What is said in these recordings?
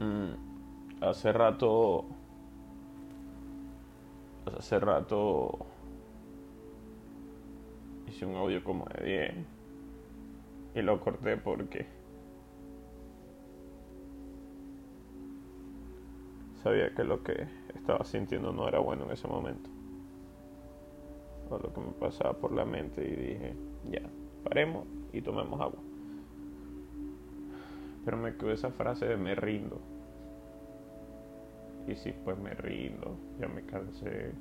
Mm, hace rato. Hace rato. Hice un audio como de 10. Y lo corté porque. Sabía que lo que estaba sintiendo no era bueno en ese momento. O lo que me pasaba por la mente y dije, ya, paremos y tomemos agua. Pero me quedó esa frase de me rindo. Y sí, pues me rindo, ya me cansé.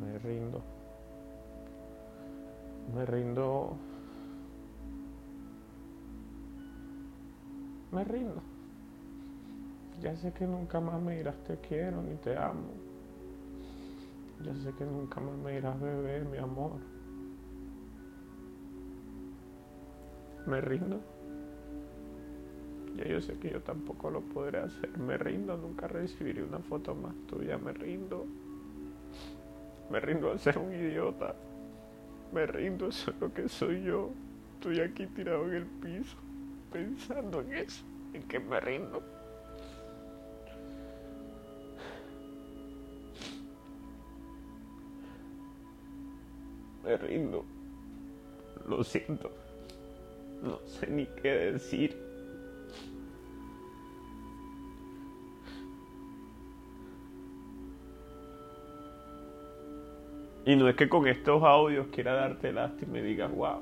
Me rindo. Me rindo. Me rindo. Ya sé que nunca más me dirás te quiero ni te amo. Ya sé que nunca más me dirás bebé, mi amor. Me rindo. Ya yo sé que yo tampoco lo podré hacer. Me rindo, nunca recibiré una foto más tuya. Me rindo. Me rindo a ser un idiota. Me rindo, eso es lo que soy yo. Estoy aquí tirado en el piso, pensando en eso, en que me rindo. Me rindo. Lo siento. No sé ni qué decir. Y no es que con estos audios quiera darte lástima y digas, wow,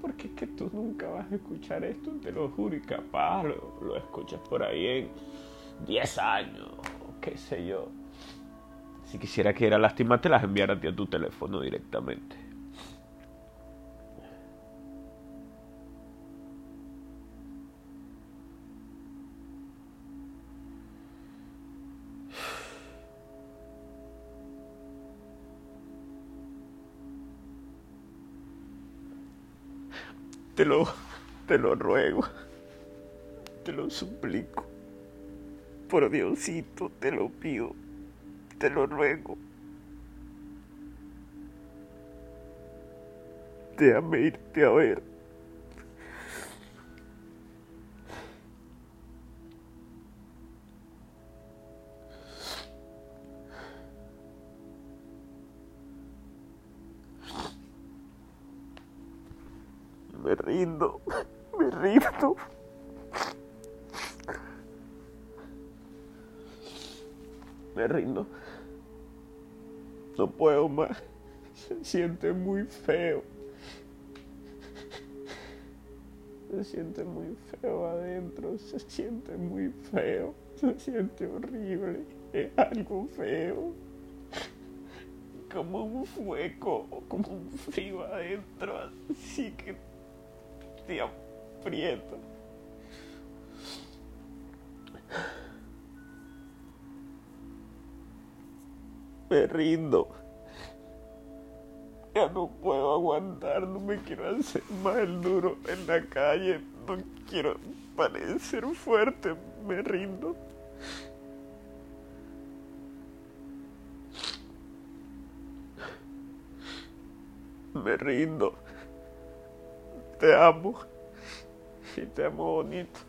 porque es que tú nunca vas a escuchar esto, te lo juro, y capaz lo, lo escuchas por ahí en 10 años, qué sé yo. Si quisiera que era lástima, te las enviara a ti a tu teléfono directamente. Te lo, te lo ruego, te lo suplico. Por Diosito, te lo pido, te lo ruego. Déjame irte a ver. Me rindo, me rindo. Me rindo. No puedo más. Se siente muy feo. Se siente muy feo adentro. Se siente muy feo. Se siente horrible. Es algo feo. Como un fuego, como un frío adentro. Así que te aprieta. Me rindo. Ya no puedo aguantar, no me quiero hacer más el duro en la calle, no quiero parecer fuerte, me rindo. Me rindo. Te amo. Y te amo bonito.